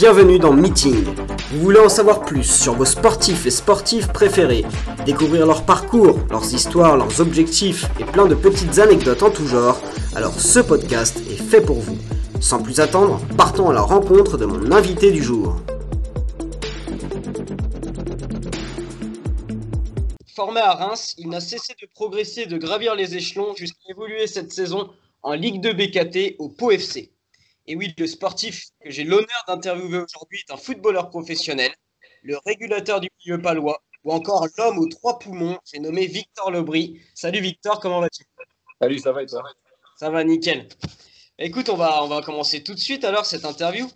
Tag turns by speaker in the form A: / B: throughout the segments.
A: Bienvenue dans Meeting. Vous voulez en savoir plus sur vos sportifs et sportives préférés, découvrir leur parcours, leurs histoires, leurs objectifs et plein de petites anecdotes en tout genre, alors ce podcast est fait pour vous. Sans plus attendre, partons à la rencontre de mon invité du jour. Formé à Reims, il n'a cessé de progresser et de gravir les échelons jusqu'à évoluer cette saison en Ligue 2 BKT au Pau FC. Et oui, le sportif que j'ai l'honneur d'interviewer aujourd'hui est un footballeur professionnel, le régulateur du milieu palois, ou encore l'homme aux trois poumons, j'ai nommé Victor Lebris. Salut Victor, comment vas-tu?
B: Salut, ça va et toi?
A: Ça va, nickel. Écoute, on va, on va commencer tout de suite alors cette interview.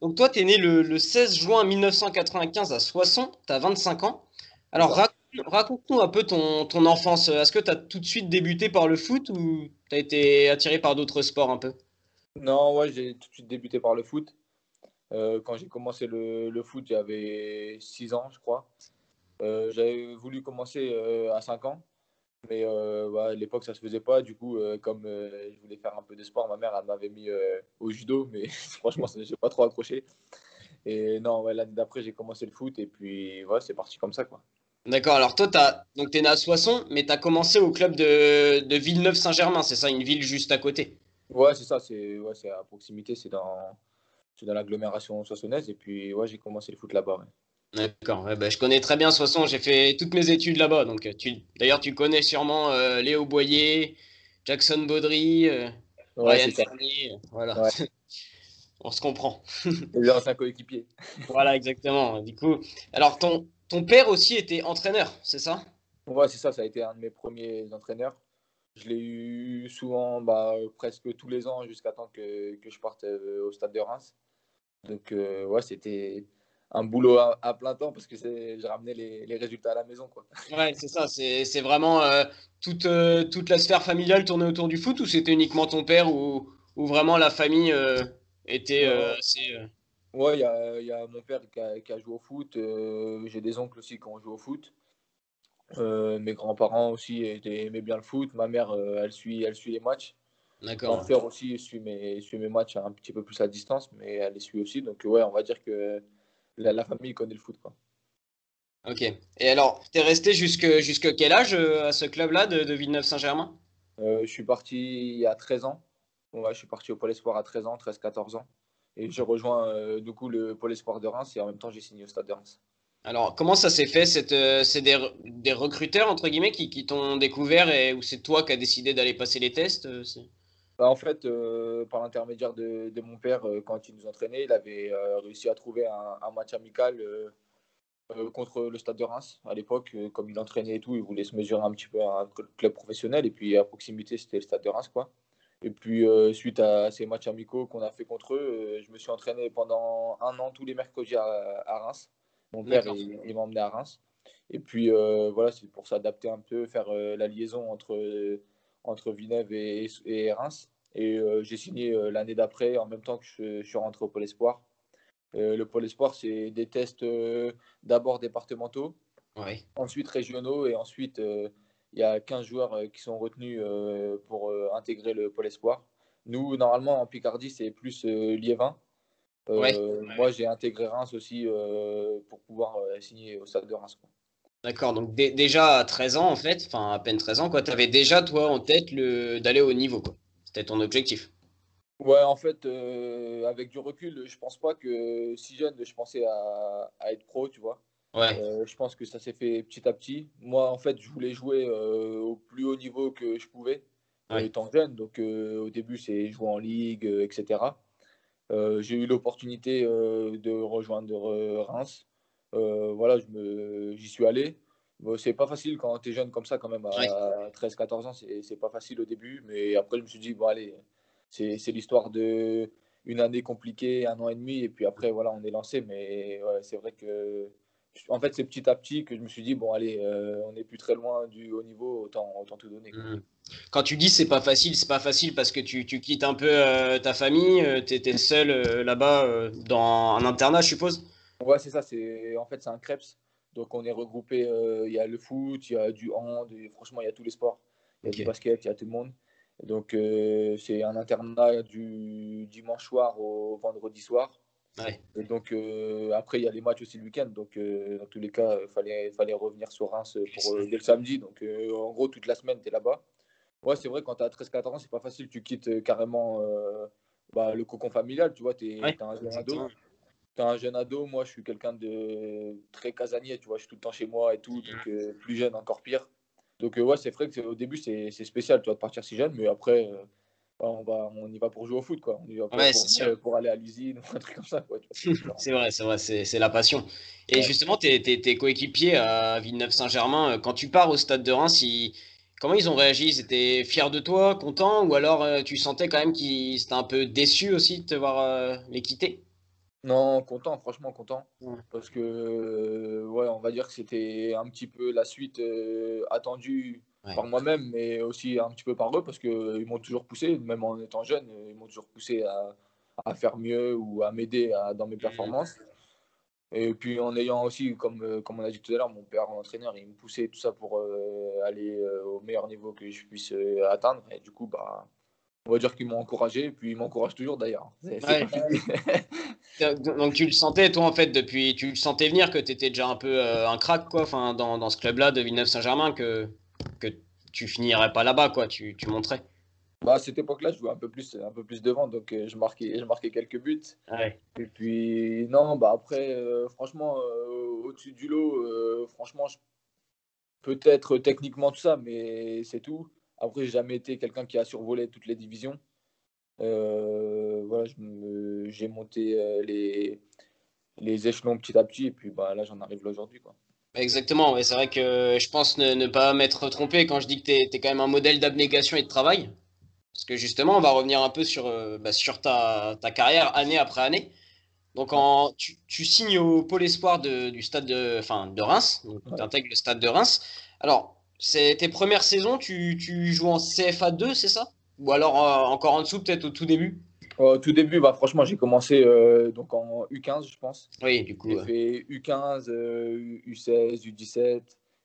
A: Donc toi, tu es né le, 16 juin 1995 à Soissons, tu as 25 ans. Alors raconte-nous un peu ton, ton enfance. Est-ce que tu as tout de suite débuté par le foot ou tu as été attiré par d'autres sports un peu?
B: Non, ouais, j'ai tout de suite débuté par le foot. Euh, quand j'ai commencé le, foot, j'avais 6 ans, je crois. Euh, j'avais voulu commencer euh, à 5 ans, mais à l'époque, ça ne se faisait pas. Du coup, comme je voulais faire un peu de sport, ma mère elle m'avait mis au judo, mais franchement, je n'ai pas trop accroché. Et non, l'année d'après, j'ai commencé le foot, et puis ouais, c'est parti comme ça. quoi.
A: D'accord, alors toi, tu es né à Soissons, mais tu as commencé au club de, de Villeneuve-Saint-Germain, c'est ça, une ville juste à côté
B: Ouais, c'est ça, c'est ouais, à proximité, c'est dans, dans l'agglomération soissonnaise. Et puis, ouais, j'ai commencé le foot là-bas.
A: D'accord, bah, je connais très bien Soissons, j'ai fait toutes mes études là-bas. Donc, euh, tu... D'ailleurs, tu connais sûrement euh, Léo Boyer, Jackson Baudry, euh, Ryan voilà. On se comprend.
B: Les anciens coéquipiers.
A: voilà, exactement. Du coup, alors ton, ton père aussi était entraîneur, c'est ça?
B: Ouais, c'est ça, ça a été un de mes premiers entraîneurs. Je l'ai eu souvent, bah, presque tous les ans, jusqu'à temps que, que, je parte euh, au stade de Reims. Donc, euh, ouais, c'était un boulot à, plein temps parce que j'ai ramené les, les, résultats à la maison. Quoi.
A: Ouais, c'est ça. C'est vraiment euh, toute, toute la sphère familiale tournée autour du foot ou c'était uniquement ton père ou, ou vraiment la famille était assez.
B: Ouais, il y a, y a, mon père qui a, qui a joué au foot. j'ai des oncles aussi qui ont joué au foot. Euh, mes grands-parents aussi aimaient bien le foot. Ma mère, euh, elle, suit, elle suit les matchs. D'accord. Mon frère aussi suit mes, suit mes matchs un petit peu plus à distance, mais elle les suit aussi. Donc, ouais, on va dire que la, famille connaît le foot. Quoi.
A: Ok. Et alors, tu es resté jusque, jusque quel âge euh, à ce club-là de, de Villeneuve-Saint-Germain?
B: Je suis parti il y a 13 ans. Ouais, je suis parti au Pôle Espoir à 13 ans, 13-14 ans. Et j'ai rejoint du coup le Pôle Espoir de Reims et en même temps j'ai signé au Stade de Reims.
A: Alors, comment ça s'est fait euh, C'est des, recruteurs, entre guillemets, qui, t'ont découvert et ou c'est toi qui as décidé d'aller passer les tests euh,
B: bah, En fait, euh, par l'intermédiaire de, de, mon père, quand il nous entraînait, il avait réussi à trouver un, match amical contre le Stade de Reims à l'époque. comme il entraînait et tout, il voulait se mesurer un petit peu à un club professionnel. Et puis, à proximité, c'était le Stade de Reims. Quoi. Et puis, suite à ces matchs amicaux qu'on a fait contre eux, je me suis entraîné pendant un an tous les mercredis à Reims. Mon père, il, m'a emmené à Reims. Et puis, euh, voilà, c'est pour s'adapter un peu, faire euh, la liaison entre, entre Villeneuve et, et Reims. Et euh, j'ai signé l'année d'après, en même temps que je, suis rentré au Pôle Espoir. le Pôle Espoir, c'est des tests d'abord départementaux, ensuite régionaux, et ensuite, il y a 15 joueurs qui sont retenus pour intégrer le Pôle Espoir. Nous, normalement, en Picardie, c'est plus Liévin. Euh, moi, j'ai intégré Reims aussi euh, pour pouvoir euh, signer au stade de Reims.
A: D'accord, donc déjà à 13 ans, en fait, enfin à peine 13 ans, tu avais déjà, toi, en tête d'aller au niveau. C'était ton objectif.
B: Ouais, en fait, avec du recul, je pense pas que si jeune, je pensais à, être pro, tu vois. Ouais. je pense que ça s'est fait petit à petit. Moi, en fait, je voulais jouer au plus haut niveau que je pouvais, étant jeune. Donc, au début, c'est jouer en ligue, etc. Euh, j'ai eu l'opportunité euh, de rejoindre euh, Reims. voilà, j'y suis allé. Bon, c'est pas facile quand tu es jeune comme ça, quand même, à 13-14 ans, c'est pas facile au début. Mais après, je me suis dit, bon, allez, c'est l'histoire de une année compliquée, un an et demi, et puis après, voilà, on est lancé. Mais c'est vrai que en fait, c'est petit à petit que je me suis dit, bon, allez, euh, on n'est plus très loin du haut niveau, autant, autant tout donner. Mmh.
A: Quand tu dis c'est pas facile, c'est pas facile parce que tu, tu quittes un peu euh, ta famille, euh, tu étais seul là-bas dans un internat, je suppose?
B: Ouais, c'est ça, c'est, en fait, c'est un Krebs. Donc, on est regroupé, il y a le foot, il y a du hand, franchement, il y a tous les sports. Il y a du basket, il y a tout le monde. Donc, c'est un internat du dimanche soir au vendredi soir. Et donc, après, il y a les matchs aussi le week-end. Donc, dans tous les cas, il fallait, fallait revenir sur Reims pour, dès le samedi. Donc, en gros, toute la semaine, tu es là-bas. Ouais, c'est vrai, quand tu as 13-14 ans, c'est pas facile. Tu quittes carrément bah, le cocon familial. Tu vois, tu es, un jeune ado. Tu un jeune ado. Moi, je suis quelqu'un de très casanier. Tu vois, je suis tout le temps chez moi et tout. Donc, mmh. plus jeune, encore pire. Donc, ouais, c'est vrai que au début, c'est spécial, tu vois, de partir si jeune. Mais après on, va, on y va pour jouer au foot, quoi. On y va pour, aller à l'usine ou un truc comme ça.
A: c'est vrai, c'est vrai, c'est la passion. Et justement, tes, tes, coéquipiers à Villeneuve-Saint-Germain, euh, quand tu pars au stade de Reims, comment ils ont réagi? Ils étaient fiers de toi, contents? Ou alors euh, tu sentais quand même qu'ils étaient un peu déçus aussi de te voir euh, les quitter?
B: Non, content, franchement content. Parce que, ouais, on va dire que c'était un petit peu la suite attendue par moi-même, mais aussi un petit peu par eux, parce qu'ils m'ont toujours poussé, même en étant jeune, ils m'ont toujours poussé à, à, faire mieux ou à m'aider dans mes mmh. performances. Et puis en ayant aussi, comme, euh, comme on a dit tout à l'heure, mon père entraîneur, il me poussait tout ça pour euh, aller euh, au meilleur niveau que je puisse atteindre. Et du coup, bah, on va dire qu'ils m'ont encouragé, et puis ils m'encouragent toujours d'ailleurs.
A: Donc tu le sentais, toi, en fait, depuis, tu le sentais venir que tu étais déjà un peu un crack, quoi, enfin, dans, dans ce club-là de Villeneuve-Saint-Germain, que que tu finirais pas là-bas, quoi. Tu, tu montrais.
B: Bah, à cette époque-là, je jouais un peu plus, un peu plus devant, donc euh, je, marquais, je marquais quelques buts. Et puis, non, bah après, euh, franchement, euh, au-dessus du lot, franchement, peut-être techniquement tout ça, mais c'est tout. Après, j'ai jamais été quelqu'un qui a survolé toutes les divisions. voilà, j'ai monté les, les échelons petit à petit, et puis bah, là, j'en arrive là aujourd'hui, quoi.
A: Exactement, c'est vrai que je pense ne, pas m'être trompé quand je dis que tu es, quand même un modèle d'abnégation et de travail. Parce que justement, on va revenir un peu sur, euh, bah, sur ta, carrière année après année. Donc en, tu, signes au pôle espoir du stade de, enfin, de Reims, tu intègres le stade de Reims. Alors, c'est tes premières saisons, tu, tu joues en CFA 2, c'est ça? Ou alors euh, encore en dessous, peut-être au tout début?
B: Au tout début, bah, franchement, j'ai commencé euh, donc en U15, je pense.
A: Oui, du coup.
B: J'ai fait U15, U16, U17,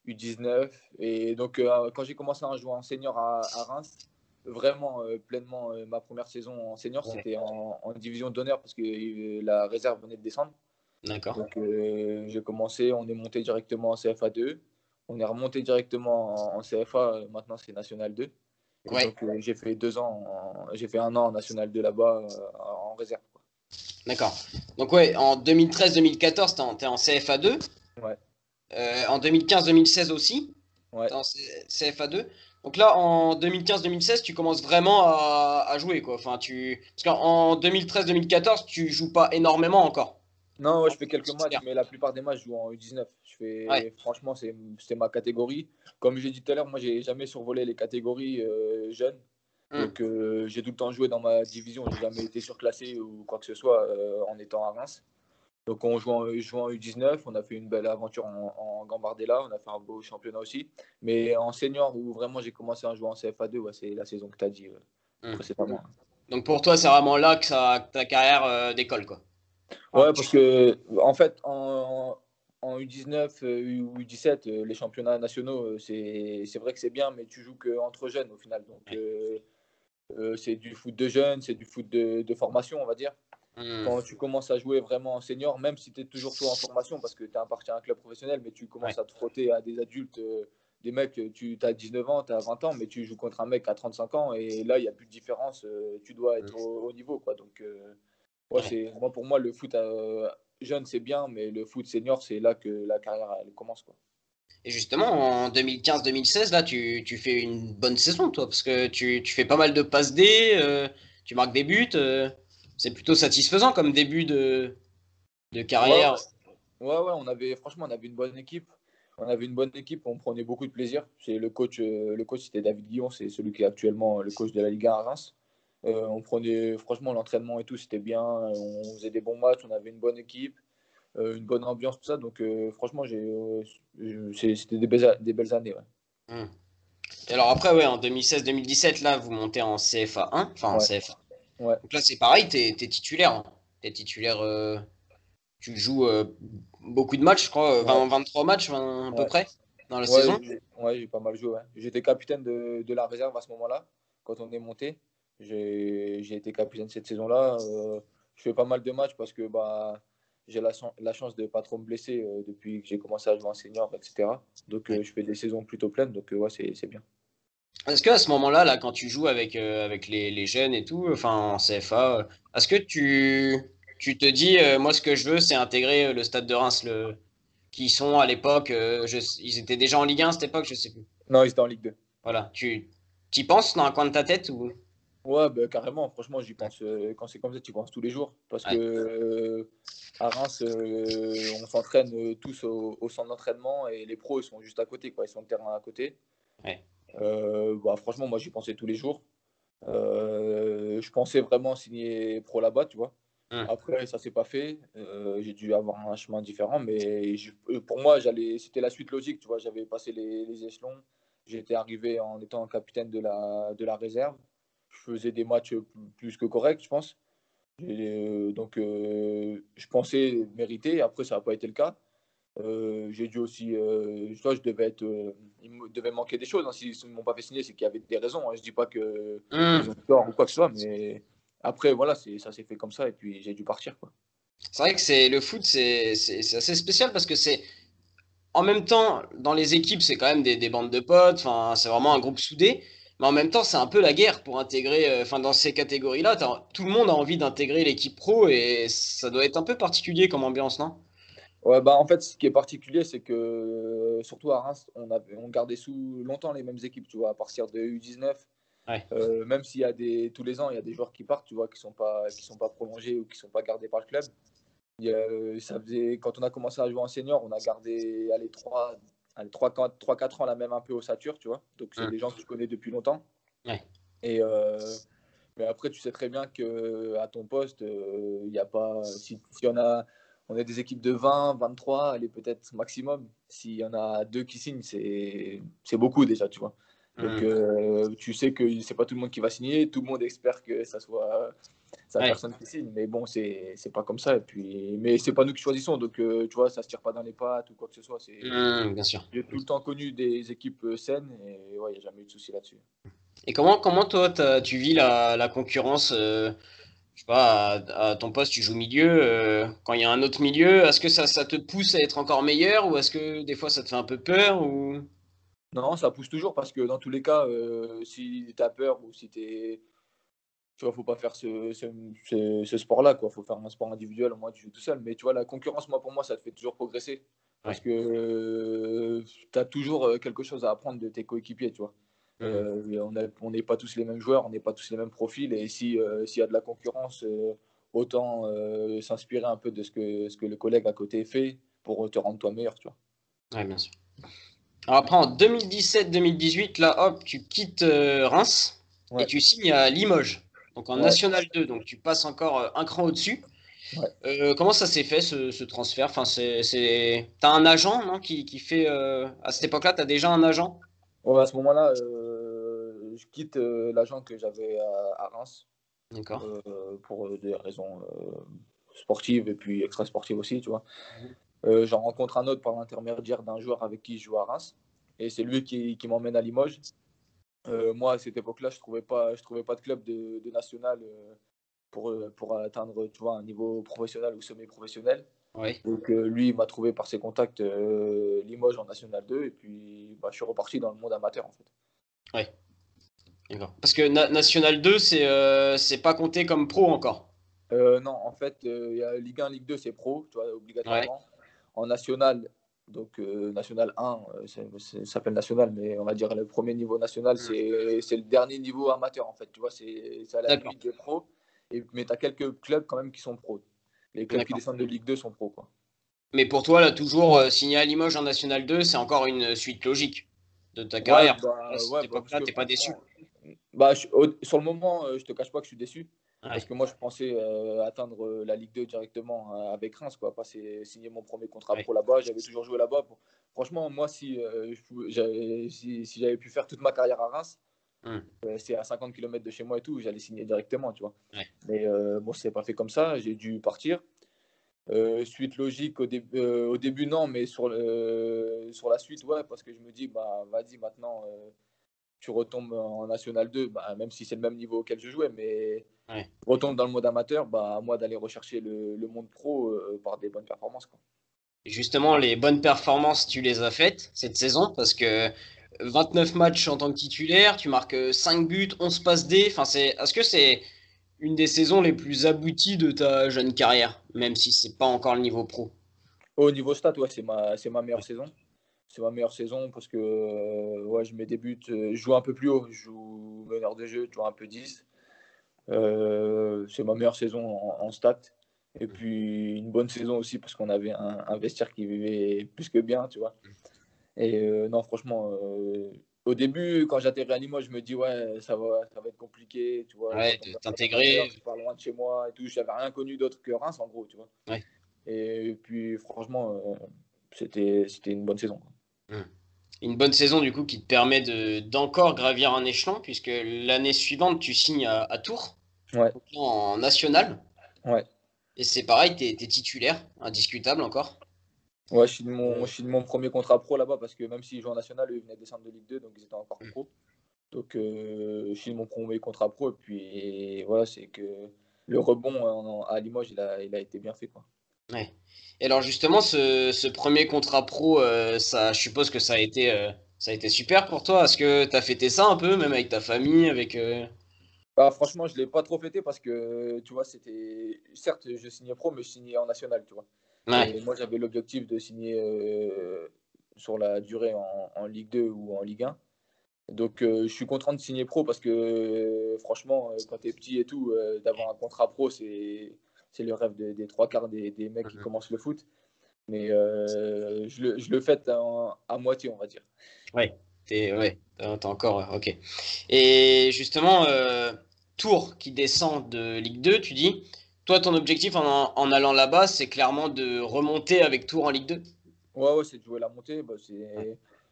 B: U19. Et donc, euh, quand j'ai commencé à jouer en senior à, Reims, vraiment euh, pleinement ma première saison en senior, c'était en, division d'honneur parce que la réserve venait de descendre.
A: D'accord.
B: Donc, j'ai commencé, on est monté directement en CFA 2. On est remonté directement en CFA, maintenant c'est National 2. Euh, j'ai fait deux ans, j'ai fait un an en National 2 là-bas euh, en réserve.
A: D'accord. Donc ouais, en 2013-2014, tu es en CFA 2.
B: Ouais.
A: Euh, en 2015-2016 aussi.
B: Ouais.
A: en CFA 2. Donc là, en 2015-2016, tu commences vraiment à, jouer. Quoi. Enfin, tu... Parce qu'en 2013-2014, tu joues pas énormément encore.
B: Non, ouais, je fais quelques matchs, mais la plupart des matchs, je joue en U19. Je fais, Franchement, c'est ma catégorie. Comme j'ai dit tout à l'heure, moi, j'ai jamais survolé les catégories euh, jeunes. Hmm. Donc, euh, j'ai tout le temps joué dans ma division. J'ai jamais été surclassé ou quoi que ce soit euh, en étant à Reims. Donc, on joue en, joue en U19. On a fait une belle aventure en, Gambardella. On a fait un beau championnat aussi. Mais en senior, où vraiment j'ai commencé à jouer en CFA2, c'est la saison que tu as dit hmm. précédemment.
A: Donc, pour toi, c'est vraiment là que ça, ta carrière décolle, quoi.
B: Ouais, parce que en fait, en, en U19 euh, ou U17, euh, les championnats nationaux, euh, c'est vrai que c'est bien, mais tu joues qu'entre jeunes au final. Donc, c'est du foot de jeunes, c'est du foot de, de, formation, on va dire. Hmm. Quand tu commences à jouer vraiment en senior, même si tu es toujours toi en formation parce que tu appartiens à un club professionnel, mais tu commences à te frotter à des adultes, des mecs, tu as 19 ans, tu as 20 ans, mais tu joues contre un mec à 35 ans et là, il n'y a plus de différence. tu dois être au, au, niveau. Quoi. Donc, Ouais, moi, pour moi, le foot euh, jeune, c'est bien, mais le foot senior, c'est là que la carrière elle commence. Quoi.
A: Et justement, en 2015-2016, là, tu, tu, fais une bonne saison, toi, parce que tu, tu fais pas mal de passes D, euh, tu marques des buts. Euh, c'est plutôt satisfaisant comme début de, de carrière.
B: Ouais, ouais, on avait, franchement, on avait une bonne équipe. On avait une bonne équipe, on prenait beaucoup de plaisir. C'est le coach, le coach c'était David Guillon, c'est celui qui est actuellement le coach de la Ligue 1 à Reims. Euh, on prenait, franchement, l'entraînement et tout, c'était bien. On faisait des bons matchs, on avait une bonne équipe, euh, une bonne ambiance, tout ça. Donc, euh, franchement, c'était des, belles, années.
A: Hmm. Et alors, après, ouais, en 2016-2017, là, vous montez en CFA 1, enfin en CFA. Donc là, c'est pareil, tu es, titulaire. Hein. Es titulaire, tu joues beaucoup de matchs, je crois, 23 matchs à peu près dans la saison.
B: Ouais, j'ai pas mal joué. J'étais capitaine de, de, la réserve à ce moment-là, quand on est monté. J'ai été capitaine cette saison-là. Euh, je fais pas mal de matchs parce que bah, j'ai la, la, chance de ne pas trop me blesser euh, depuis que j'ai commencé à jouer en senior, etc. Donc je fais des saisons plutôt pleines, donc ouais, c'est bien.
A: Est-ce qu'à ce, moment-là, là, quand tu joues avec, avec les, les, jeunes et tout, enfin en CFA, est-ce que tu, tu te dis, moi ce que je veux, c'est intégrer le stade de Reims, le, qui sont à l'époque, ils étaient déjà en Ligue 1 à cette époque, je sais plus.
B: Non, ils étaient en Ligue 2.
A: Voilà, tu y penses dans un coin de ta tête ou?
B: Ouais, bah, carrément. Franchement, j'y pense. Euh, quand c'est comme ça, tu y penses tous les jours. Parce que euh, à Reims, euh, on s'entraîne tous au, centre d'entraînement et les pros ils sont juste à côté. Quoi. Ils sont le terrain à côté. Bah, franchement, moi, j'y pensais tous les jours. je pensais vraiment signer pro là-bas, tu vois. Hum. Après, ça s'est pas fait. j'ai dû avoir un chemin différent, mais pour moi, j'allais, c'était la suite logique. Tu vois, j'avais passé les, les échelons. J'étais arrivé en étant capitaine de la, de la réserve je faisais des matchs plus que corrects, je pense. Euh, donc, euh, je pensais mériter. Après, ça n'a pas été le cas. Euh, j'ai dû aussi, je devais être, il me devait manquer des choses. Hein. S'ils ne m'ont pas fait signer, c'est qu'il y avait des raisons. Hein. Je ne dis pas que mmh. ont tort ou quoi que ce soit, mais après, voilà, ça s'est fait comme ça et puis j'ai dû partir.
A: C'est vrai que c'est le foot, c'est assez spécial parce que c'est en même temps dans les équipes, c'est quand même des, des bandes de potes. Enfin, c'est vraiment un groupe soudé. Mais en même temps, c'est un peu la guerre pour intégrer, euh, enfin, dans ces catégories-là, tout le monde a envie d'intégrer l'équipe pro et ça doit être un peu particulier comme ambiance, non?
B: Ouais, bah en fait, ce qui est particulier, c'est que euh, surtout à Reims, on, avait, on gardait sous longtemps les mêmes équipes, tu vois, à partir de U19. Euh, même s'il y a des tous les ans, il y a des joueurs qui partent, tu vois, qui sont pas qui sont pas prolongés ou qui sont pas gardés par le club. ça faisait quand on a commencé à jouer en senior, on a gardé allez, trois 3-4 ans, là même un peu au Satur, tu vois. Donc, c'est des gens que tu connais depuis longtemps. Et, euh, mais après, tu sais très bien qu'à ton poste, il euh, n'y a pas. Si, si, on a. On est des équipes de 20, 23, elle est peut-être maximum. S'il y en a deux qui signent, c'est beaucoup déjà, tu vois. Donc, euh, tu sais que c'est pas tout le monde qui va signer. Tout le monde espère que ça soit sa personne qui signe. Mais bon, c'est pas comme ça. Et puis, mais c'est pas nous qui choisissons. Donc, euh, tu vois, ça se tire pas dans les pattes ou quoi que ce soit.
A: Mmh, bien sûr.
B: J'ai tout le temps connu des équipes euh, saines et ouais, il n'y a jamais eu de souci là-dessus.
A: Et comment, comment toi, tu vis la, la concurrence Je sais pas, à, ton poste, tu joues milieu. quand il y a un autre milieu, est-ce que ça, ça te pousse à être encore meilleur ou est-ce que des fois ça te fait un peu peur ou...
B: Non, ça pousse toujours parce que dans tous les cas, euh, si tu as peur ou si tu es. Tu vois, faut pas faire ce, ce, sport-là, quoi. Faut faire un sport individuel, au moins tu joues tout seul. Mais tu vois, la concurrence, moi, pour moi, ça te fait toujours progresser. Parce que euh, tu as toujours euh, quelque chose à apprendre de tes coéquipiers, tu vois. Mmh. on n'est pas tous les mêmes joueurs, on n'est pas tous les mêmes profils. Et s'il y a de la concurrence, autant s'inspirer un peu de ce que, ce que le collègue à côté fait pour te rendre toi meilleur, tu vois.
A: Oui, bien sûr. Alors après, en 2017-2018, là, hop, tu quittes euh, Reims et tu signes à Limoges, donc en National 2, donc tu passes encore euh, un cran au-dessus. Euh, comment ça s'est fait ce, transfert? Enfin, c'est, T'as un agent non, qui, qui fait. À cette époque-là, tu as déjà un agent?
B: À ce moment-là, je quitte l'agent que j'avais à, Reims. D'accord. pour des raisons sportives et puis extra-sportives aussi, tu vois. Mhm. Euh, j'en rencontre un autre par l'intermédiaire d'un joueur avec qui je joue à Reims. Et c'est lui qui, qui m'emmène à Limoges. Euh, moi, à cette époque-là, je ne trouvais, pas, je trouvais pas de club de, national euh, pour, pour atteindre tu vois, un niveau professionnel ou semi-professionnel. Donc lui, il m'a trouvé par ses contacts Limoges en National 2. Et puis, bah, je suis reparti dans le monde amateur, en fait.
A: Oui. Parce que National 2, c'est c'est pas compté comme pro encore.
B: non, en fait, il y a Ligue 1, Ligue 2, c'est pro, tu vois, obligatoirement en national, donc euh, national 1, euh, ça s'appelle national, mais on va dire le premier niveau national, mm. c'est le dernier niveau amateur en fait. Tu vois, c'est à la limite des pros. Et, mais tu as quelques clubs quand même qui sont pros. Les clubs qui descendent de Ligue 2 sont pros. Quoi.
A: Mais pour toi, là, toujours euh, signer à Limoges en National 2, c'est encore une suite logique de ta carrière. Bah, ouais, bah, tu n'es pas déçu.
B: Bah, sur le moment, je te cache pas que je suis déçu. Parce que moi, je pensais euh, atteindre euh, la Ligue 2 directement euh, avec Reims, quoi. Passer, signer mon premier contrat pro là-bas. J'avais toujours joué là-bas. Franchement, moi, si, j'avais, si, pu faire toute ma carrière à Reims, hum. c'est à 50 km de chez moi et tout, j'allais signer directement, tu vois. Mais bon, c'est pas fait comme ça. J'ai dû partir. suite logique au, au, début, non, mais sur, le, sur la suite, ouais, parce que je me dis, bah, vas-y, maintenant tu retombes en National 2, bah, même si c'est le même niveau auquel je jouais, mais ouais. retombe dans le mode amateur, bah, à moi d'aller rechercher le, monde pro euh, par des bonnes performances. Quoi.
A: Justement, les bonnes performances, tu les as faites cette saison parce que 29 matchs en tant que titulaire, tu marques 5 buts, 11 passes D. Enfin, c'est, est-ce que c'est une des saisons les plus abouties de ta jeune carrière, même si c'est pas encore le niveau pro?
B: Au niveau stat, ouais, c'est ma, c'est ma meilleure saison c'est ma meilleure saison parce que euh, ouais, je mets des buts, euh, je joue un peu plus haut, je joue meneur de jeu, je joue un peu 10. Euh, c'est ma meilleure saison en, stats. Et puis une bonne saison aussi parce qu'on avait un, vestiaire qui vivait plus que bien, tu vois. Et non, franchement, au début, quand j'atterris à Limoges, je me dis, ouais, ça va, ça va être compliqué, tu vois.
A: Ouais, t'intégrer.
B: Pas loin de chez moi et tout. J'avais rien connu d'autre que Reims, en gros, tu vois. Ouais. Et puis, franchement, c'était une bonne saison.
A: Une bonne saison du coup qui te permet d'encore gravir un échelon puisque l'année suivante tu signes à, Tours en national.
B: Ouais.
A: Et c'est pareil, tu es, titulaire, indiscutable encore.
B: Ouais, je suis de mon, je mon premier contrat pro là-bas parce que même s'ils jouent en national, eux, ils venaient descendre de Ligue 2, donc ils étaient encore hmm. pro. Donc euh, je suis de mon premier contrat pro et puis voilà, c'est que le rebond à Limoges, il a, il a été bien fait. Quoi.
A: Ouais. Et alors justement, ce, premier contrat pro, euh, ça, je suppose que ça a été, euh, ça a été super pour toi. Est-ce que tu as fêté ça un peu, même avec ta famille, avec euh?
B: bah, franchement, je l'ai pas trop fêté parce que tu vois, c'était certes, je signais pro, mais je signais en national, tu vois. moi, j'avais l'objectif de signer sur la durée en, en, Ligue 2 ou en Ligue 1. Donc, je suis content de signer pro parce que franchement, quand tu es petit et tout, d'avoir un contrat pro, c'est c'est le rêve des, trois quarts des, mecs qui mhm. commencent le foot. Mais euh, je, le, je le fais à moitié, on va dire.
A: Oui, t'es ouais, encore. Ok. Et justement, euh, Tours qui descend de Ligue 2, tu dis, toi, ton objectif en, en allant là-bas, c'est clairement de remonter avec Tours en Ligue 2
B: Ouais, ouais c'est de jouer la montée. Bah,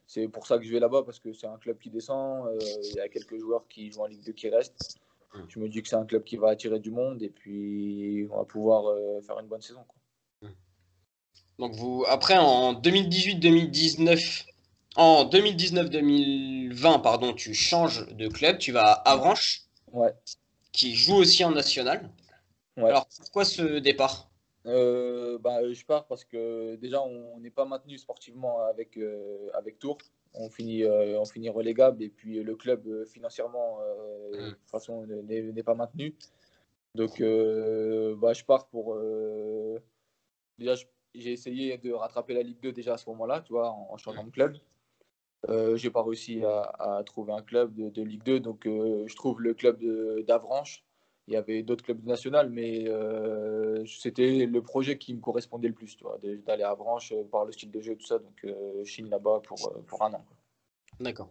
B: c'est pour ça que je vais là-bas parce que c'est un club qui descend. Euh, il y a quelques joueurs qui jouent en Ligue 2 qui restent. Mm. Je me dis que c'est un club qui va attirer du monde et puis on va pouvoir euh, faire une bonne saison. Mm.
A: Donc vous, après en 2018-2019, en 2019-2020, pardon, tu changes de club, tu vas à Avranches,
B: ouais.
A: qui joue aussi en national. Alors pourquoi ce départ?
B: Euh, bah, Je pars parce que déjà on n'est pas maintenu sportivement avec, euh, avec Tours on finit, euh, on finit relégable et puis le club euh, financièrement euh, mm. de toute façon n'est pas maintenu. Donc bah, je pars pour déjà j'ai essayé de rattraper la Ligue 2 déjà à ce moment-là, tu vois, en, changeant de club. Euh, j'ai pas réussi à, trouver un club de, Ligue 2, donc je trouve le club d'Avranches. Il y avait d'autres clubs nationaux, mais c'était le projet qui me correspondait le plus, d'aller à Avranches par le style de jeu et tout ça. Donc je signe là-bas pour, pour un an.
A: D'accord.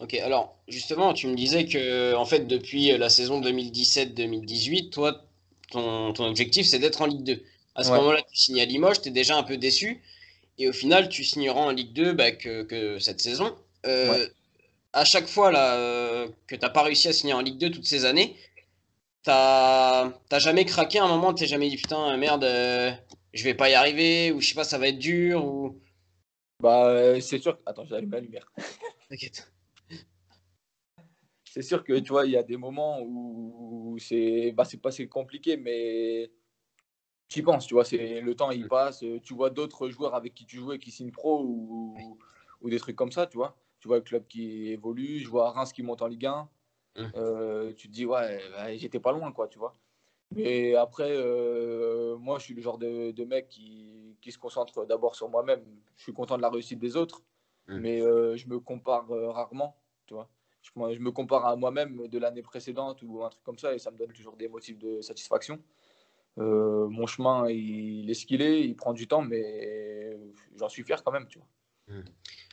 A: Ok, alors justement, tu me disais que en fait depuis la saison 2017-2018, toi, ton, ton objectif c'est d'être en Ligue 2. À ce moment-là, tu signes à Limoges, tu es déjà un peu déçu. Et au final, tu signeras en Ligue 2 bah, que, que, cette saison. Euh, à chaque fois là, euh, que tu n'as pas réussi à signer en Ligue 2 toutes ces années, t'as jamais craqué à un moment, t'es jamais dit putain, merde, euh, je vais pas y arriver, ou je sais pas, ça va être dur, ou.
B: Bah, c'est sûr. Attends, j'allume la lumière. T'inquiète. C'est sûr que tu vois, il y a des moments où c'est bah, pas compliqué, mais tu y penses, tu vois, c'est le temps il passe, tu vois d'autres joueurs avec qui tu jouais qui signent pro ou, ou, des trucs comme ça, tu vois. Tu vois le club qui évolue, je vois Reims qui monte en Ligue 1. Mm. Euh, tu te dis, ouais, bah, j'étais pas loin, quoi, tu vois. Mais après, euh, moi, je suis le genre de, de mec qui, qui, se concentre d'abord sur moi-même. Je suis content de la réussite des autres, mm. mais euh, je me compare rarement, tu vois. Je, je, me compare à moi-même de l'année précédente ou un truc comme ça, et ça me donne toujours des motifs de satisfaction. mon chemin, il, est ce qu'il est, il prend du temps, mais j'en suis fier quand même, tu vois.
A: Mm.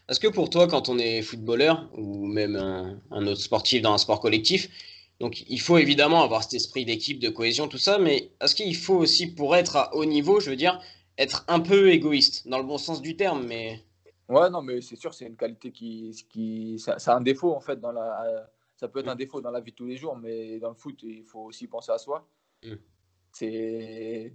A: Est-ce que pour toi, quand on est footballeur ou même un, autre sportif dans un sport collectif, donc il faut évidemment avoir cet esprit d'équipe, de cohésion, tout ça, mais est-ce qu'il faut aussi, pour être à haut niveau, je veux dire, être un peu égoïste, dans le bon sens du terme, mais...
B: Ouais, non, mais c'est sûr, c'est une qualité qui... qui c'est un défaut, en fait, dans la... Ça peut être un défaut dans la vie de tous les jours, mais dans le foot, il faut aussi penser à soi. Mm. C'est...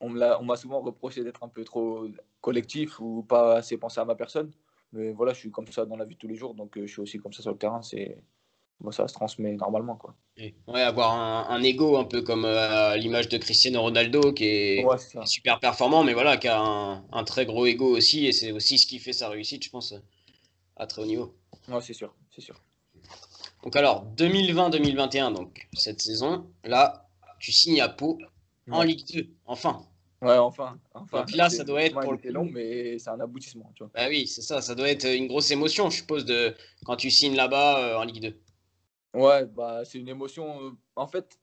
B: On m'a souvent reproché d'être un peu trop collectif ou pas assez penser à ma personne. Mais voilà, je suis comme ça dans la vie de tous les jours, donc je suis aussi comme ça sur le terrain. C'est moi, ça se transmet normalement. Quoi.
A: Ouais, avoir un, un, ego un peu comme à l'image de Cristiano Ronaldo qui est, super performant, mais voilà, qui a un, un, très gros ego aussi, et c'est aussi ce qui fait sa réussite, je pense, à très haut niveau.
B: Ouais, c'est sûr, c'est sûr.
A: Donc alors, 2020-2021, donc cette saison, là, tu signes à Pau en Ligue 2, enfin.
B: Ouais, enfin. enfin.
A: Donc là, ça doit être pour
B: le long, mais c'est un aboutissement. Tu vois.
A: Bah oui, c'est ça. Ça doit être une grosse émotion, je suppose, de quand tu signes là-bas euh, en Ligue 2.
B: Ouais, bah, c'est une émotion. Euh, en fait,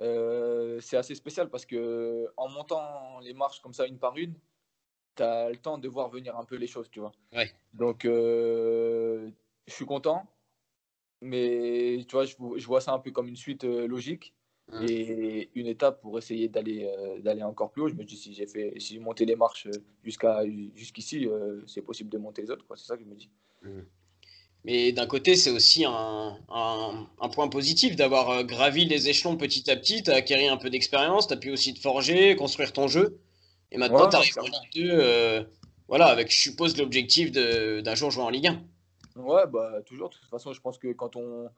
B: euh, c'est assez spécial parce que en montant les marches comme ça une par une, tu as le temps de voir venir un peu les choses, tu vois.
A: Ouais.
B: Donc, je suis content, mais tu vois, je, vois ça un peu comme une suite logique. Mmh. Et une étape pour essayer d'aller euh, d'aller encore plus haut. Je me dis si j'ai fait si j'ai monté les marches jusqu'à jusqu'ici, euh, c'est possible de monter les autres. C'est ça que je me dis. Mmh.
A: Mais d'un côté, c'est aussi un, un, point positif d'avoir euh, gravi les échelons petit à petit. Tu as acquis un peu d'expérience, tu as pu aussi te forger, construire ton jeu. Et maintenant, tu arrives en Ligue 2, voilà, avec, je suppose, l'objectif d'un jour jouer en Ligue 1.
B: Ouais, bah, toujours. De toute façon, je pense que quand on,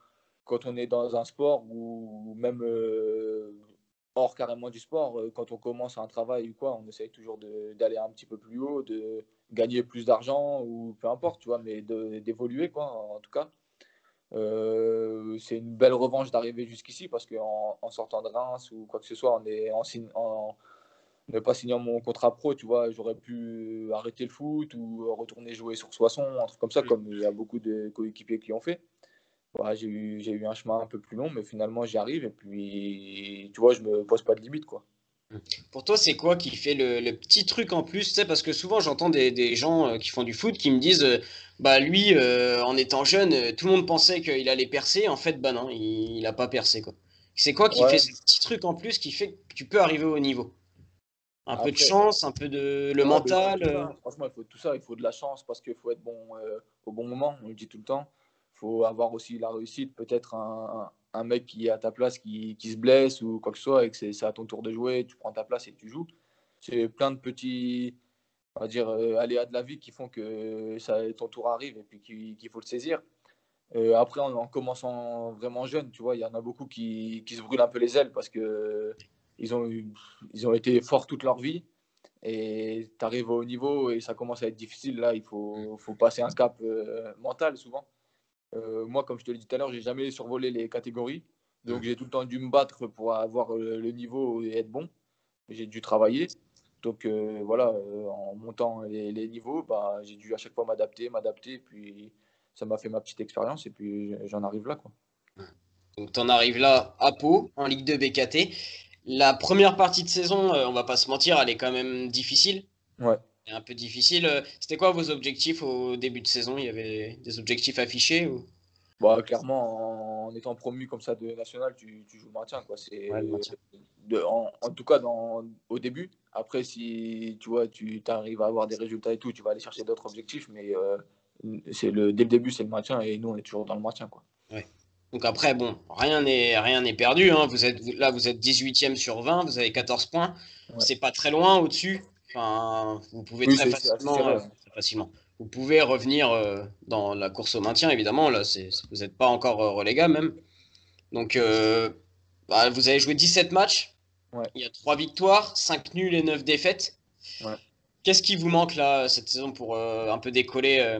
B: quand on est dans un sport ou même euh, hors carrément du sport, euh, quand on commence un travail ou quoi, on essaye toujours d'aller un petit peu plus haut, de gagner plus d'argent ou peu importe, tu vois, mais d'évoluer quoi, en tout cas. Euh, c'est une belle revanche d'arriver jusqu'ici parce qu'en en sortant de Reims ou quoi que ce soit, en, est, en, en ne pas signant mon contrat pro, tu vois, j'aurais pu arrêter le foot ou retourner jouer sur Soissons, un truc comme ça, comme il y a beaucoup de coéquipiers qui ont fait j'ai eu, eu, un chemin un peu plus long, mais finalement j'y arrive et puis tu vois, je me pose pas de limite quoi.
A: Pour toi, c'est quoi qui fait le, petit truc en plus sais, Parce que souvent j'entends des, des, gens euh, qui font du foot qui me disent euh, Bah lui, euh, en étant jeune, tout le monde pensait qu'il allait percer. En fait, bah non, il n'a pas percé. quoi. C'est quoi qui fait ce petit truc en plus qui fait que tu peux arriver au niveau? Un peu de chance, un peu de le mental
B: Franchement, il faut tout ça. Il faut de la chance parce qu'il faut être bon au bon moment, on le dit tout le temps faut avoir aussi la réussite. Peut-être un, un, mec qui est à ta place qui, qui, se blesse ou quoi que ce soit et que c'est à ton tour de jouer, tu prends ta place et tu joues. C'est plein de petits on va dire, euh, aléas de la vie qui font que ça, ton tour arrive et puis qu'il faut le saisir. Euh, après, en, commençant vraiment jeune, tu vois, il y en a beaucoup qui, qui, se brûlent un peu les ailes parce que ils ont, ils ont été forts toute leur vie et tu arrives au haut niveau et ça commence à être difficile. Là, il faut, faut passer un cap euh, mental souvent. Euh, moi, comme je te l'ai dit tout à l'heure, j'ai jamais survolé les catégories. Donc, j'ai tout le temps dû me battre pour avoir euh, le niveau et être bon. J'ai dû travailler. Donc, euh, voilà, en montant les, niveaux, bah, j'ai dû à chaque fois m'adapter, m'adapter. Puis, ça m'a fait ma petite expérience. Et puis, j'en arrive là. Quoi.
A: Donc, tu en arrives là à Pau, en Ligue 2 BKT. La première partie de saison, on va pas se mentir, elle est quand même difficile.
B: Ouais
A: un peu difficile. Euh, c'était quoi vos objectifs au début de saison? Il y avait des objectifs affichés ou...
B: Bah, clairement, en étant promu comme ça de national, tu, tu joues le maintien. Quoi. C'est, en, en, tout cas, dans, au début. Après, si tu vois, tu arrives à avoir des résultats et tout, tu vas aller chercher d'autres objectifs. Mais euh, c'est le, dès le début, c'est le maintien et nous, on est toujours dans le maintien. Quoi.
A: Donc après, bon, rien n'est rien n'est perdu. Hein. Vous êtes, là, vous êtes 18e sur 20, vous avez 14 points. C'est pas très loin au-dessus vous pouvez très, facilement, Vous pouvez revenir euh, dans la course au maintien, évidemment. Là, vous n'êtes pas encore euh, relégable même. Donc, euh, bah, vous avez joué 17 matchs. Il y a 3 victoires, 5 nuls et 9 défaites. Qu'est-ce qui vous manque là cette saison pour un peu décoller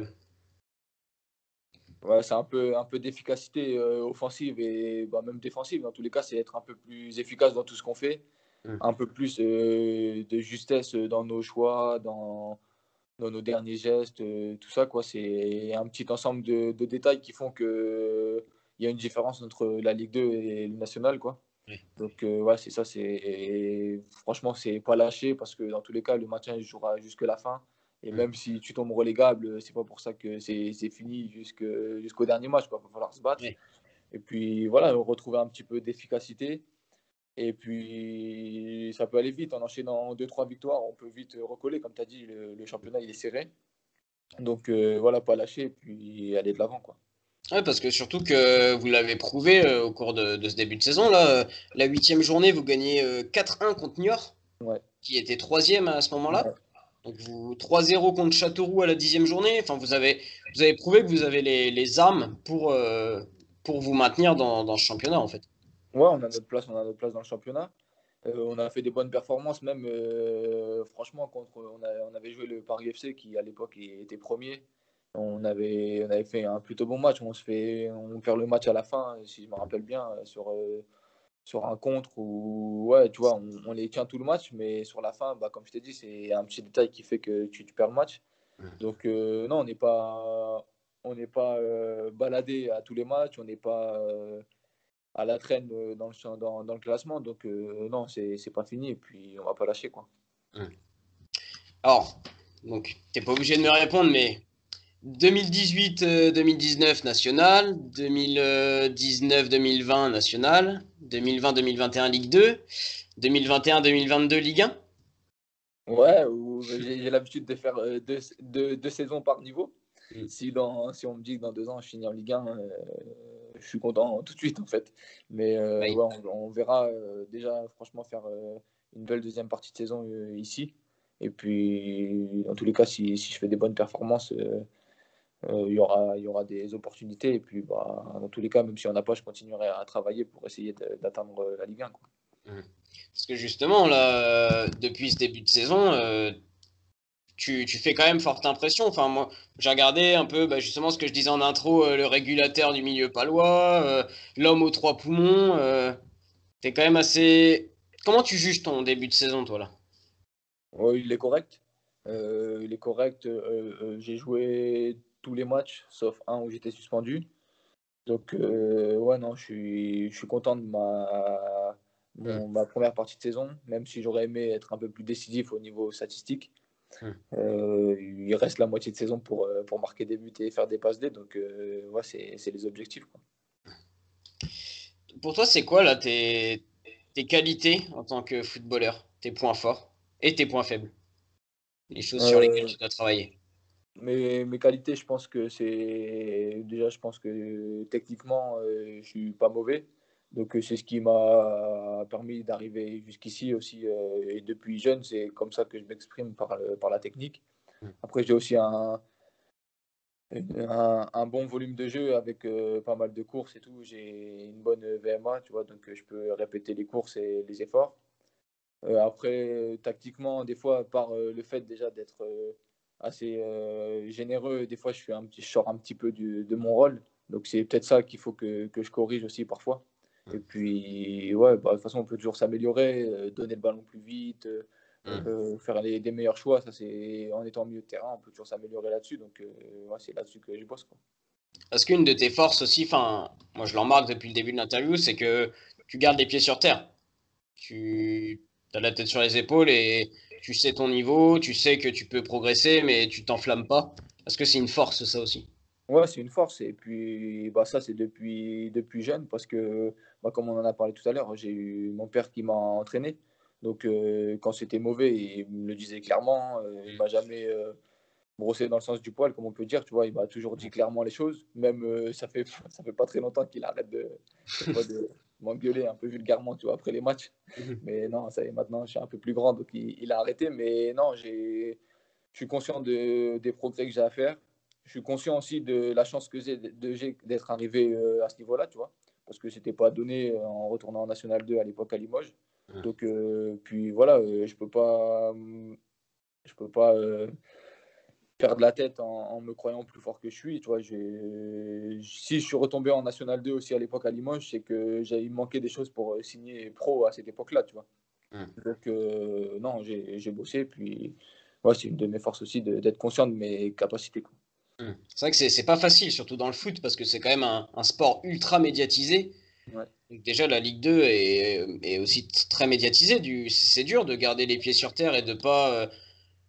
B: Ouais, c'est un peu, un peu d'efficacité offensive et bah, même défensive. Dans tous les cas, c'est être un peu plus efficace dans tout ce qu'on fait. Mm. un peu plus euh, de justesse dans nos choix, dans, dans nos derniers gestes, euh, tout ça. quoi. C'est un petit ensemble de, de détails qui font qu'il y a une différence entre la Ligue 2 et le National. Quoi. Donc, euh, ouais, c'est ça. c'est Franchement, c'est pas lâché parce que dans tous les cas, le maintien jouera jusque la fin. Et mm. même si tu tombes relégable, c'est pas pour ça que c'est fini jusqu'au dernier match. Il va falloir se battre. Et puis voilà, retrouver un petit peu d'efficacité. Et puis, ça peut aller vite. En enchaînant 2-3 victoires, on peut vite recoller. Comme tu as dit, le, championnat, il est serré. Donc, euh, voilà, pas lâcher et puis aller de l'avant. quoi.
A: Ouais, parce que surtout que vous l'avez prouvé euh, au cours de, ce début de saison. Là, la huitième journée, vous gagnez 4-1 euh, contre Niort, qui était troisième à ce moment-là. Donc vous 3-0 contre Châteauroux à la dixième journée. Enfin, vous avez, vous avez prouvé que vous avez les, les armes pour, euh, pour vous maintenir dans, dans, ce championnat, en fait.
B: Ouais, on a notre place, on a notre place dans le championnat. Euh, on a fait des bonnes performances, même euh, franchement, contre, on, a, on, avait joué le Paris FC qui à l'époque était premier. On avait, on avait fait un plutôt bon match. On se fait, on perd le match à la fin, si je me rappelle bien, sur, sur un contre où ouais, tu vois, on, on, les tient tout le match, mais sur la fin, bah, comme je t'ai dit, c'est un petit détail qui fait que tu, tu perds le match. Donc euh, non, on n'est pas, on n'est pas euh, baladé à tous les matchs, on n'est pas euh, à la traîne dans le, dans, dans le classement. Donc non, c'est pas fini et puis on va pas lâcher quoi.
A: Alors, donc t'es pas obligé de me répondre, mais 2018-2019 national, 2019-2020 national, 2020-2021 Ligue 2, 2021-2022 Ligue 1
B: Ouais, j'ai l'habitude de faire euh, deux, deux, deux, saisons par niveau. Mm. Si, dans, si on me dit que dans deux ans je finis en Ligue 1, euh, je suis content tout de suite en fait. Mais euh, ouais, on, on, verra euh, déjà franchement faire euh, une belle deuxième partie de saison ici. Et puis, dans tous les cas, si, si je fais des bonnes performances, il y, aura, y aura des opportunités. Et puis, bah, dans tous les cas, même si on n'a pas, je continuerai à travailler pour essayer d'atteindre la Ligue 1. Quoi.
A: Mmh. Parce que justement, là, depuis ce début de saison, tu, tu, fais quand même forte impression. Enfin, moi, j'ai regardé un peu bah, justement ce que je disais en intro, euh, le régulateur du milieu palois, euh, l'homme aux trois poumons. Euh, T'es quand même assez. Comment tu juges ton début de saison, toi, là?
B: Oui, il est correct. il est correct. j'ai joué tous les matchs, sauf un où j'étais suspendu. Donc, ouais, non, je suis, je suis content de ma mon, ma première partie de saison, même si j'aurais aimé être un peu plus décisif au niveau statistique. Mmh. Euh, il reste la moitié de saison pour, euh, pour marquer des buts et faire des passes D, donc euh, ouais, c'est les objectifs. Quoi.
A: Pour toi, c'est quoi là tes, tes qualités en tant que footballeur, tes points forts et tes points faibles? Les choses sur lesquelles tu dois travailler
B: mes, mes qualités, je pense que c'est. Déjà, je pense que techniquement, je suis pas mauvais. Donc euh, c'est ce qui m'a permis d'arriver jusqu'ici aussi. Euh, et depuis jeune, c'est comme ça que je m'exprime par, par la technique. Mmh. Après, j'ai aussi un, un, un, bon volume de jeu avec euh, pas mal de courses et tout. J'ai une bonne VMA, tu vois, donc je peux répéter les courses et les efforts. Euh, après, tactiquement, des fois, par le fait déjà d'être assez généreux, des fois, je, suis un petit, je sors un petit peu du, de mon rôle. Donc c'est peut-être ça qu'il faut que, que je corrige aussi parfois. Et puis, ouais, bah, de toute façon, on peut toujours s'améliorer, euh, donner le ballon plus vite, euh, mmh. euh, faire les, des meilleurs choix. Ça, c'est en étant au milieu de terrain, on peut toujours s'améliorer là-dessus. Donc, ouais, c'est là-dessus que je bosse. Quoi.
A: Parce qu'une de tes forces aussi, enfin, moi je l'en marque depuis le début de l'interview, c'est que tu gardes les pieds sur terre. Tu as la tête sur les épaules et tu sais ton niveau, tu sais que tu peux progresser, mais tu t'enflammes pas. Parce que c'est une force, ça aussi?
B: Ouais, c'est une force. Et puis, bah, ça, c'est depuis, depuis jeune, parce que, comme on en a parlé tout à l'heure, j'ai eu mon père qui m'a entraîné. Donc, euh, quand c'était mauvais, il me le disait clairement. Euh, il m'a jamais euh, brossé dans le sens du poil, comme on peut dire. Tu vois, il m'a toujours dit clairement les choses. Même, euh, ça fait, ça fait pas très longtemps qu'il arrête de, de m'engueuler un peu vulgairement, tu vois, après les matchs. Mhm. Mais non, ça y est, maintenant, je suis un peu plus grand, donc il, il a arrêté. Mais non, j'ai, je suis conscient de, des progrès que j'ai à faire je suis conscient aussi de la chance que j'ai d'être arrivé à ce niveau-là, tu vois, parce que c'était pas donné euh, en retournant en National 2 à l'époque à Limoges. Donc, euh, puis voilà, je peux pas, je peux pas perdre la tête en, me croyant plus fort que je suis. Tu vois, si je suis retombé en National 2 aussi à l'époque à Limoges, c'est que j'ai manqué des choses pour signer pro à cette époque-là, tu vois. Donc, non, j'ai bossé, puis ouais, c'est une de mes forces aussi d'être conscient de mes capacités. Quoi.
A: Mmh. C'est vrai que c'est pas facile, surtout dans le foot, parce que c'est quand même un, un, sport ultra médiatisé. Ouais. Donc déjà, la Ligue 2 est, est aussi très médiatisée. C'est dur de garder les pieds sur terre et de pas. Euh,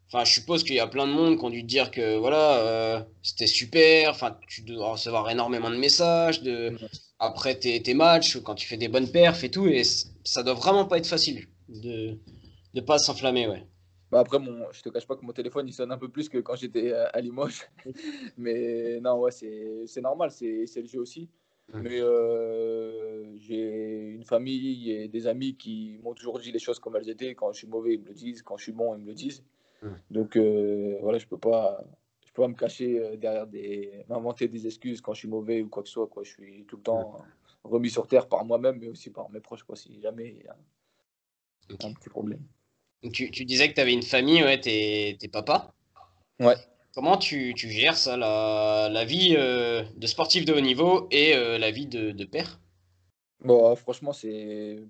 A: enfin, je suppose qu'il y a plein de monde qui ont dû te dire que voilà, euh, c'était super. Enfin, tu dois recevoir énormément de messages de, après tes, tes, matchs, quand tu fais des bonnes perfs et tout. Et ça doit vraiment pas être facile de ne pas s'enflammer. Ouais.
B: Bah après, mon, je te cache pas que mon téléphone il sonne un peu plus que quand j'étais à Limoges. Mais non, ouais, c'est normal, c'est le jeu aussi. Mais euh, j'ai une famille et des amis qui m'ont toujours dit les choses comme elles étaient. Quand je suis mauvais, ils me le disent. Quand je suis bon, ils me le disent. Donc voilà, je peux pas, je peux pas me cacher derrière des, m'inventer des excuses quand je suis mauvais ou quoi que ce soit. Quoi. Je suis tout le temps remis sur terre par moi-même, mais aussi par mes proches, quoi, si jamais il y a un petit problème.
A: Tu, tu disais que tu avais une famille, ouais, tes, papas.
B: Ouais.
A: Comment tu, tu gères ça, la, la vie euh, de sportif de haut niveau et euh, la vie de, de père?
B: Bon, franchement, c'est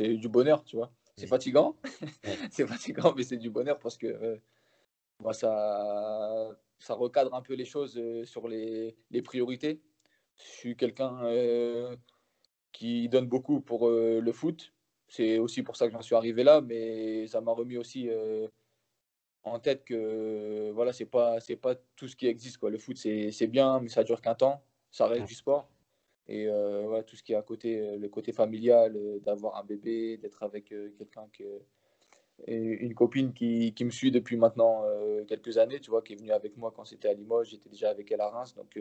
B: du bonheur, tu vois. C'est fatigant, c'est fatigant, mais c'est du bonheur parce que euh, moi, ça, ça recadre un peu les choses sur les, les priorités. Je suis quelqu'un qui donne beaucoup pour le foot. C'est aussi pour ça que j'en suis arrivé là, mais ça m'a remis aussi en tête que voilà, c'est pas c'est pas tout ce qui existe quoi. Le foot c'est bien, mais ça dure qu'un temps. Ça reste du sport. Et euh, voilà, tout ce qui est à côté, euh, le côté familial, euh, d'avoir un bébé, d'être avec quelqu'un que une copine qui, qui, me suit depuis maintenant quelques années, tu vois, qui est venue avec moi quand c'était à Limoges, j'étais déjà avec elle à Reims, donc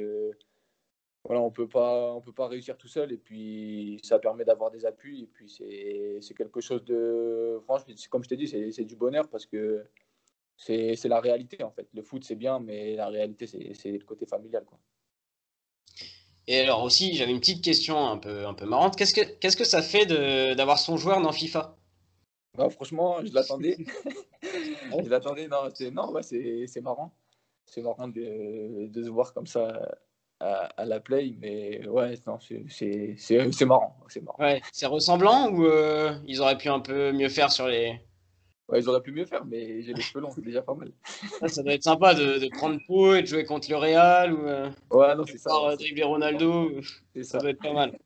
B: voilà, on peut pas, on peut pas réussir tout seul, et puis ça permet d'avoir des appuis, et puis c'est quelque chose de, franchement, comme je t'ai dit, c'est du bonheur parce que c'est la réalité en fait. Le foot c'est bien, mais la réalité c'est le côté familial. Quoi.
A: Et alors aussi, j'avais une petite question un peu, un peu marrante. Qu'est-ce que, qu'est-ce que ça fait d'avoir son joueur dans FIFA?
B: Bah, Franchement, je l'attendais. je l'attendais. Non, c'est non, ouais, c'est marrant. C'est marrant de, de, se voir comme ça à, à la play, mais ouais, non, c'est marrant. C'est.
A: Ouais, ressemblant ou euh, ils auraient pu un peu mieux faire sur les,
B: ils auraient pu mieux faire, mais j'ai les cheveux longs, c'est déjà pas mal.
A: ça doit être sympa de, de, prendre peau et de jouer contre le Real ou euh,
B: ouais, non, c'est ça.
A: Euh, dribbler Ronaldo. Ça. ça. doit être pas mal.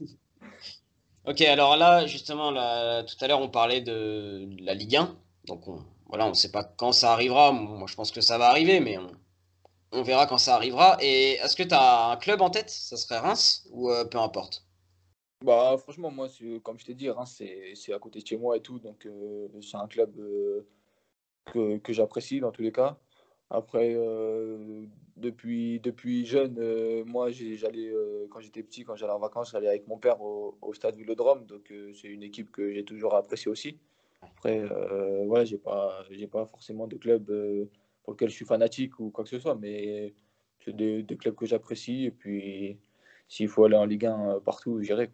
A: ok, alors là, justement, là, tout à l'heure, on parlait de, la Ligue 1. Donc, on, voilà, on ne sait pas quand ça arrivera. Moi, je pense que ça va arriver, mais on, on verra quand ça arrivera. Et est-ce que tu as un club en tête? Ça serait Reims ou euh, peu importe?
B: Bah, franchement, moi, comme je t'ai dit, c'est à côté de chez moi et tout. Donc, euh, c'est un club euh, que, que j'apprécie dans tous les cas. Après, depuis, depuis jeune, moi, j'allais, quand j'étais petit, quand j'allais en vacances, j'allais avec mon père au, au stade Vélodrome. Donc, c'est une équipe que j'ai toujours appréciée aussi. Après, voilà, j'ai pas, pas forcément de club pour lequel je suis fanatique ou quoi que ce soit, mais c'est des, des clubs que j'apprécie. Et puis s'il faut aller en Ligue 1 euh, partout, j'irai.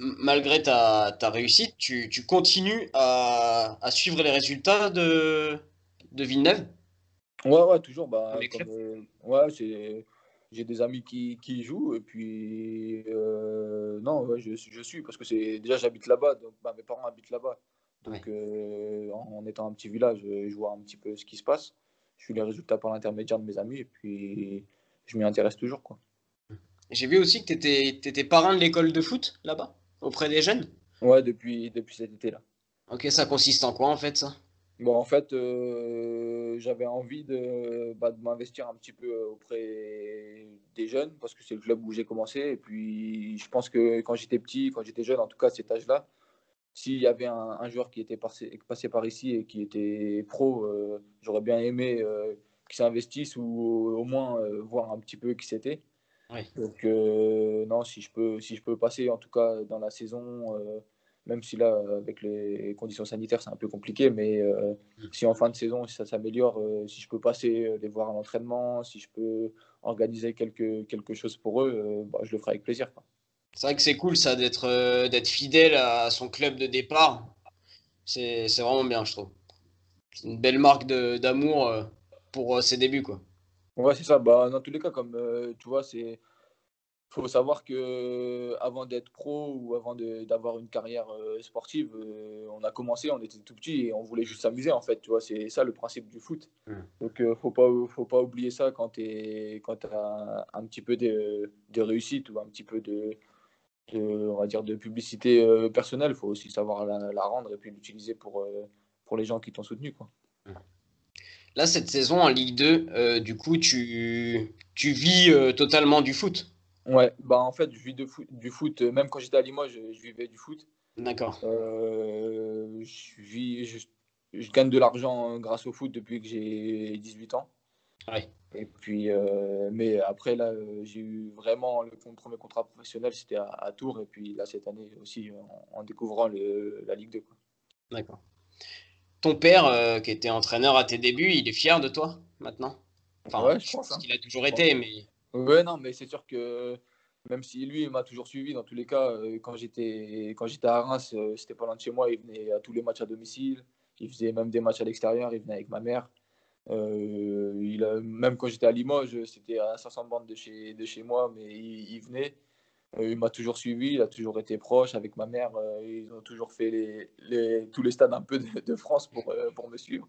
A: malgré ta, ta réussite, tu, tu continues à, à, suivre les résultats de, de Villeneuve?
B: Ouais, ouais, toujours. Bah, euh, ouais, j'ai des amis qui, qui jouent et puis euh, non, ouais, je, je, suis parce que c'est déjà j'habite là-bas, donc bah, mes parents habitent là-bas. Donc en, en, étant un petit village, je vois un petit peu ce qui se passe. Je suis les résultats par l'intermédiaire de mes amis et puis je m'y intéresse toujours. quoi.
A: J'ai vu aussi que tu étais, étais, parrain de l'école de foot là-bas, auprès des jeunes.
B: Ouais, depuis, depuis cet été-là.
A: Ok, ça consiste en quoi en fait ça?
B: Bon, en fait, euh, j'avais envie de, bah, de m'investir un petit peu auprès des jeunes parce que c'est le club où j'ai commencé. Et puis, je pense que quand j'étais petit, quand j'étais jeune, en tout cas à cet âge-là, s'il y avait un, joueur qui était passé, passé, par ici et qui était pro, euh, j'aurais bien aimé euh, qui s'investissent ou au moins euh, voir un petit peu qui c'était. Donc non, si je peux, si je peux passer en tout cas dans la saison, même si là avec les conditions sanitaires c'est un peu compliqué, mais mm. si en fin de saison si ça s'améliore, si je peux passer les voir à l'entraînement, si je peux organiser quelque quelque chose pour eux, bah, je le ferai avec plaisir.
A: C'est vrai que c'est cool ça d'être d'être fidèle à son club de départ. C'est vraiment bien, je trouve. C'est une belle marque d'amour pour euh, ses débuts. Quoi.
B: Ouais, c'est ça. Bah, dans tous les cas, comme euh, tu vois, c'est faut savoir que euh, avant d'être pro ou avant d'avoir une carrière sportive, on a commencé, on était tout petit et on voulait juste s'amuser en fait. Tu vois, c'est ça le principe du foot. Mmh. Donc, faut pas, faut pas oublier ça quand tu quand as un petit peu de, de, réussite ou un petit peu de, de on va dire de publicité personnelle. Il faut aussi savoir la, la, rendre et puis l'utiliser pour, pour les gens qui t'ont soutenu, quoi. Mmh.
A: Là, cette saison en Ligue 2, euh, du coup, tu, tu vis euh, totalement du foot?
B: Ouais, bah en fait, je vis de foot, du foot. Euh, même quand j'étais à Limoges, je, je, vivais du foot.
A: D'accord.
B: je, je, je, gagne de l'argent grâce au foot depuis que j'ai 18 ans.
A: Ouais.
B: Et puis, mais après, là, j'ai eu vraiment le premier contrat professionnel, c'était à, Tours. Et puis là, cette année aussi, en, découvrant le, la Ligue 2.
A: D'accord. ton père, qui était entraîneur à tes débuts, il est fier de toi maintenant?
B: Enfin, ouais, je pense.
A: Hein. qu'il a toujours été, mais.
B: Ouais, non, mais c'est sûr que même si lui m'a toujours suivi, dans tous les cas, quand j'étais quand j'étais à Reims, c'était pas loin de chez moi, il venait à tous les matchs à domicile, il faisait même des matchs à l'extérieur, il venait avec ma mère. Euh, il a, même quand j'étais à Limoges, c'était à 500 bandes de chez, de chez moi, mais il, venait. Euh, il m'a toujours suivi, il a toujours été proche avec ma mère. Euh, ils ont toujours fait les, les, tous les stades un peu de, France pour, pour me suivre.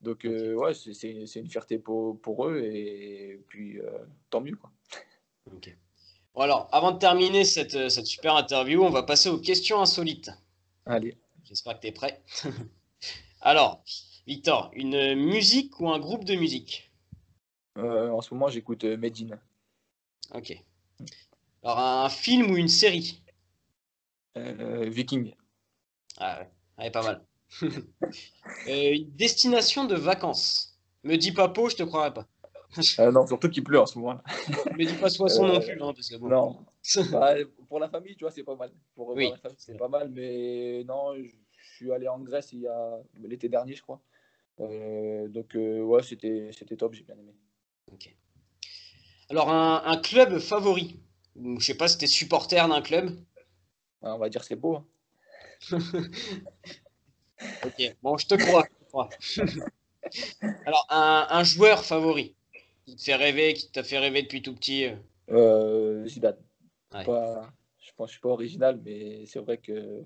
B: Donc, ouais, c'est une fierté pour, pour, eux et puis tant mieux. Quoi.
A: Bon, alors, avant de terminer cette, cette super interview, on va passer aux questions insolites.
B: Allez.
A: J'espère que tu es prêt. alors, Victor, une musique ou un groupe de musique
B: euh, En ce moment, j'écoute euh, Medine.
A: Ok. Alors, un film ou une série
B: euh, Viking.
A: Ah ouais, pas mal. une destination de vacances Me dis pas Pau, je te croirais pas.
B: non, surtout qu'il pleut en ce moment.
A: Me dis pas Soissons non plus. Hein, parce que
B: Non. Bah, pour la famille, tu vois, c'est pas mal. Pour, oui, c'est pas mal, mais non, je suis allé en Grèce il y a l'été dernier, je crois. Euh, donc, euh, ouais, c'était, c'était top, j'ai bien aimé.
A: Ok. Alors, un, club favori? Je sais pas si tu es supporter d'un club?
B: On va dire c'est beau. Hein.
A: ok, bon, je te crois. Alors, un, joueur favori qui te fait rêver, qui t'a fait rêver depuis tout petit
B: euh, Zidane. Pas, je pense que je suis pas original, mais c'est vrai que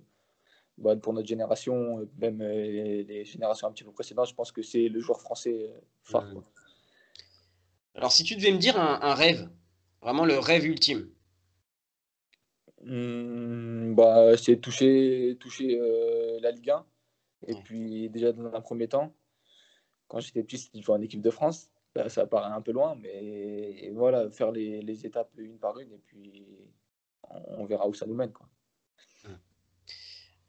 B: bah, pour notre génération, euh, même euh, les générations un petit peu précédentes, je pense que c'est le joueur français euh, phare.
A: Alors, si tu devais me dire un, rêve, vraiment le rêve ultime
B: hmm, bah, C'est toucher, toucher la Ligue 1. Et puis, déjà, dans un premier temps, quand j'étais petit, c'était jouer en équipe de France. Bah, ça paraît un peu loin, mais voilà, faire les, les, étapes une par une, et puis on verra où ça nous mène. Quoi.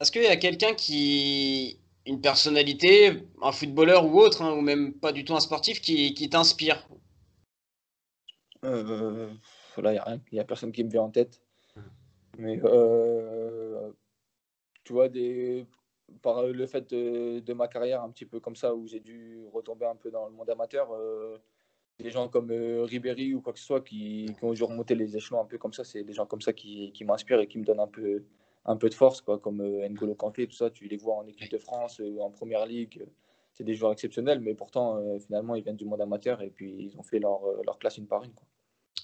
A: Est-ce qu'il y a quelqu'un qui. Une personnalité, un footballeur ou autre, hein, ou même pas du tout un sportif, qui, t'inspire?
B: Euh, Là, il n'y a rien. Il n'y a personne qui me vient en tête. Mais euh, tu vois, par le fait de, ma carrière un petit peu comme ça, où j'ai dû retomber un peu dans le monde amateur, euh, des gens comme euh, Ribéry ou quoi que ce soit qui, ont dû remonter les échelons un peu comme ça, c'est des gens comme ça qui m'inspirent et qui me donnent un peu, un peu de force, quoi, comme euh, N'Golo Kanté, tout ça. Tu les vois en équipe de France, euh, en première ligue. C'est des joueurs exceptionnels, mais pourtant, euh, finalement, ils viennent du monde amateur et puis ils ont fait leur, leur classe une par une. Quoi.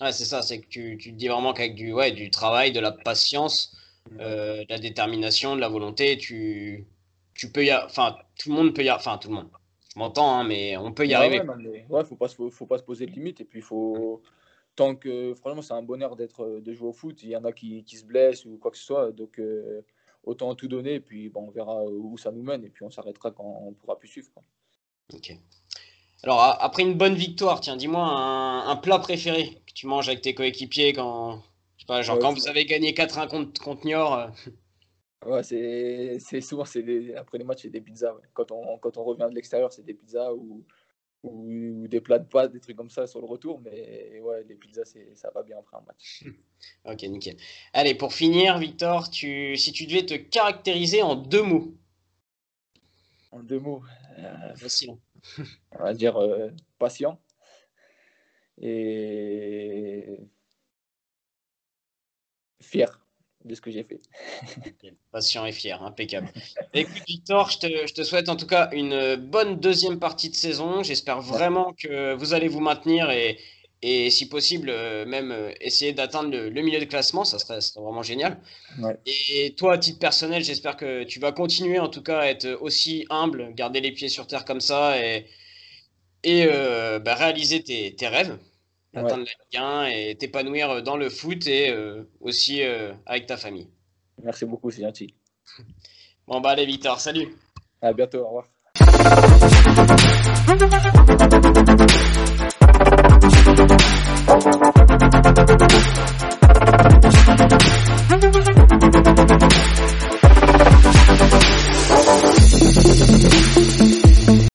A: Ouais, c'est ça, c'est que tu, tu, te dis vraiment qu'avec du, ouais, du travail, de la patience, de la détermination, de la volonté, tu, tu peux y Enfin, tout le monde peut y Enfin, tout le monde. Je m'entends, hein, mais on peut y arriver.
B: Ouais, faut pas, faut, faut, pas se poser de limites et puis il faut tant que franchement c'est un bonheur d'être euh, de jouer au foot. Il y en a qui, qui, se blessent ou quoi que ce soit, donc euh, autant tout donner. Et puis bon, on verra où ça nous mène et puis on s'arrêtera quand on pourra plus suivre.
A: Ok. Alors après une bonne victoire, tiens, dis-moi un, plat préféré que tu manges avec tes coéquipiers quand, je sais pas, genre quand vous avez gagné 4-1 contre, contre Niort. Euh.
B: Ouais, c'est souvent c'est après les matchs c'est des pizzas. Quand on quand on revient de l'extérieur c'est des pizzas ou ou, des plats de pâtes, des trucs comme ça sur le retour. Mais ouais, les pizzas, ça va bien après un match.
A: ok, nickel. Allez, pour finir, Victor, tu, si tu devais te caractériser en deux mots.
B: En deux mots.
A: Euh, Facile.
B: Hein. on va dire euh, patient et fier de ce que j'ai fait.
A: Patient et fier, impeccable. Écoute, Victor, je te, je te, souhaite en tout cas une bonne deuxième partie de saison. J'espère vraiment que vous allez vous maintenir et, et si possible, euh, même euh, essayer d'atteindre le, milieu de classement. Ça serait, vraiment génial. Et toi, à titre personnel, j'espère que tu vas continuer en tout cas à être aussi humble, garder les pieds sur terre comme ça et, et euh, bah, réaliser tes, tes rêves et t'épanouir euh, dans le foot et euh, aussi euh, avec ta famille.
B: Merci beaucoup, c'est gentil.
A: Bon, bah allez, Victor, salut.
B: À bientôt, au revoir.